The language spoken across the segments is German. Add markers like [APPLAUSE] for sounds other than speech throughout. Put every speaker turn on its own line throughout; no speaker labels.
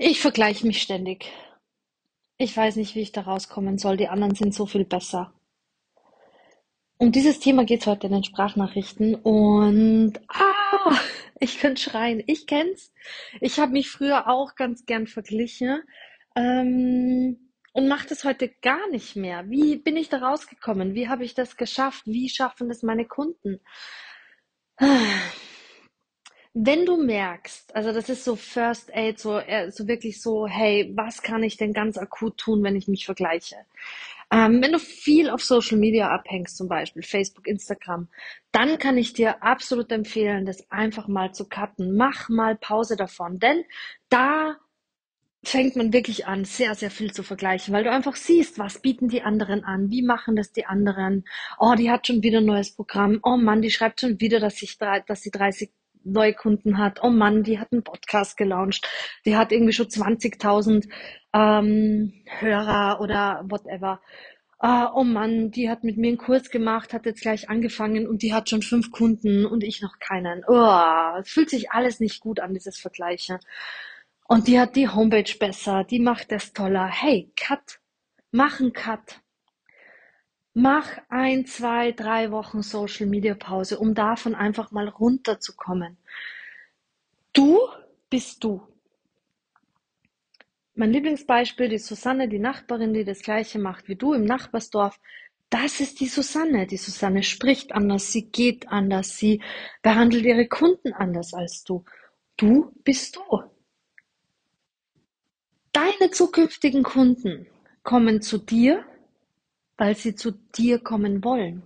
Ich vergleiche mich ständig. Ich weiß nicht, wie ich da rauskommen soll. Die anderen sind so viel besser. Um dieses Thema geht es heute in den Sprachnachrichten und ah, [LAUGHS] ich könnte schreien. Ich kenn's. Ich habe mich früher auch ganz gern verglichen ähm, und mache das heute gar nicht mehr. Wie bin ich da rausgekommen? Wie habe ich das geschafft? Wie schaffen das meine Kunden? Wenn du merkst, also das ist so First Aid, so, äh, so wirklich so, hey, was kann ich denn ganz akut tun, wenn ich mich vergleiche? Ähm, wenn du viel auf Social Media abhängst, zum Beispiel Facebook, Instagram, dann kann ich dir absolut empfehlen, das einfach mal zu cutten. Mach mal Pause davon, denn da fängt man wirklich an, sehr, sehr viel zu vergleichen, weil du einfach siehst, was bieten die anderen an, wie machen das die anderen. Oh, die hat schon wieder ein neues Programm. Oh Mann, die schreibt schon wieder, dass, ich, dass sie 30 Neukunden hat. Oh Mann, die hat einen Podcast gelauncht. Die hat irgendwie schon 20.000 ähm, Hörer oder whatever. Uh, oh Mann, die hat mit mir einen Kurs gemacht, hat jetzt gleich angefangen und die hat schon fünf Kunden und ich noch keinen. Oh, es fühlt sich alles nicht gut an, dieses Vergleichen. Und die hat die Homepage besser, die macht das toller. Hey, Cut. Mach einen Cut. Mach ein, zwei, drei Wochen Social Media Pause, um davon einfach mal runterzukommen. Du bist du. Mein Lieblingsbeispiel, die Susanne, die Nachbarin, die das gleiche macht wie du im Nachbarsdorf. Das ist die Susanne. Die Susanne spricht anders, sie geht anders, sie behandelt ihre Kunden anders als du. Du bist du. Deine zukünftigen Kunden kommen zu dir weil sie zu dir kommen wollen.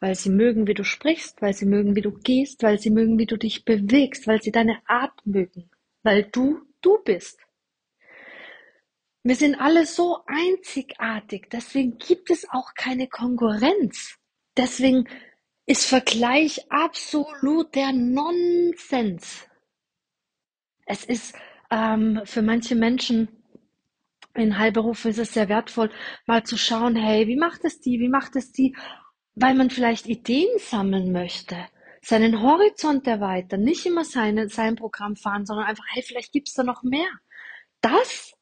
Weil sie mögen, wie du sprichst, weil sie mögen, wie du gehst, weil sie mögen, wie du dich bewegst, weil sie deine Art mögen, weil du du bist. Wir sind alle so einzigartig, deswegen gibt es auch keine Konkurrenz. Deswegen ist Vergleich absolut der Nonsens. Es ist ähm, für manche Menschen in Heilberufen ist es sehr wertvoll, mal zu schauen, hey, wie macht es die, wie macht es die, weil man vielleicht Ideen sammeln möchte, seinen Horizont erweitern, nicht immer seine, sein Programm fahren, sondern einfach, hey, vielleicht gibt's da noch mehr. Das,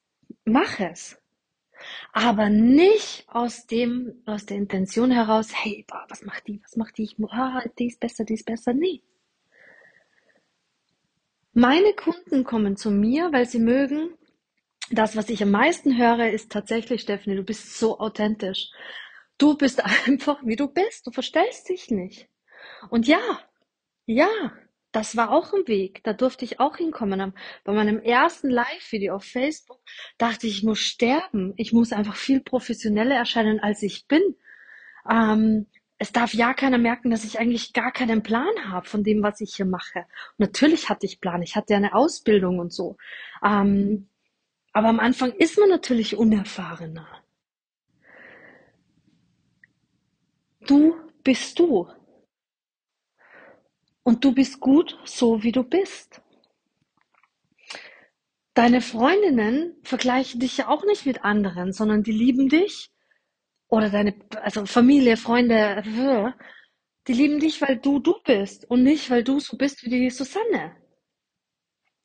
mach es. Aber nicht aus dem, aus der Intention heraus, hey, boah, was macht die, was macht die, ich, ah, die ist besser, die ist besser. Nee. Meine Kunden kommen zu mir, weil sie mögen, das, was ich am meisten höre, ist tatsächlich, Stephanie, du bist so authentisch. Du bist [LAUGHS] einfach, wie du bist. Du verstellst dich nicht. Und ja, ja, das war auch ein Weg. Da durfte ich auch hinkommen. Bei meinem ersten Live-Video auf Facebook dachte ich, ich muss sterben. Ich muss einfach viel professioneller erscheinen, als ich bin. Ähm, es darf ja keiner merken, dass ich eigentlich gar keinen Plan habe von dem, was ich hier mache. Und natürlich hatte ich Plan. Ich hatte ja eine Ausbildung und so. Ähm, aber am Anfang ist man natürlich unerfahrener. Du bist du. Und du bist gut so, wie du bist. Deine Freundinnen vergleichen dich ja auch nicht mit anderen, sondern die lieben dich. Oder deine, also Familie, Freunde, die lieben dich, weil du du bist und nicht, weil du so bist wie die Susanne,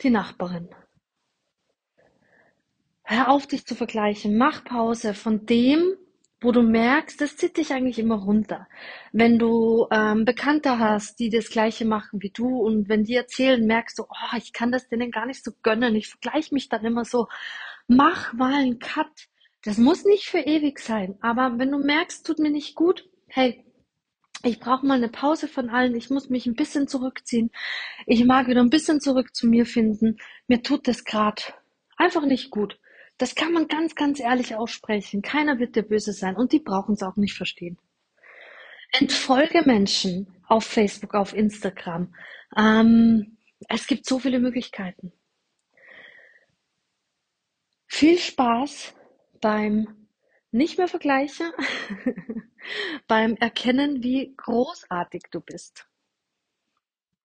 die Nachbarin. Hör auf, dich zu vergleichen. Mach Pause von dem, wo du merkst, das zieht dich eigentlich immer runter. Wenn du ähm, Bekannte hast, die das Gleiche machen wie du und wenn die erzählen, merkst du, oh, ich kann das denen gar nicht so gönnen. Ich vergleiche mich dann immer so. Mach mal einen Cut. Das muss nicht für ewig sein, aber wenn du merkst, tut mir nicht gut, hey, ich brauche mal eine Pause von allen. Ich muss mich ein bisschen zurückziehen. Ich mag wieder ein bisschen zurück zu mir finden. Mir tut das gerade einfach nicht gut. Das kann man ganz, ganz ehrlich aussprechen. Keiner wird dir böse sein und die brauchen es auch nicht verstehen. Entfolge Menschen auf Facebook, auf Instagram. Ähm, es gibt so viele Möglichkeiten. Viel Spaß beim nicht mehr vergleichen, [LAUGHS] beim Erkennen, wie großartig du bist.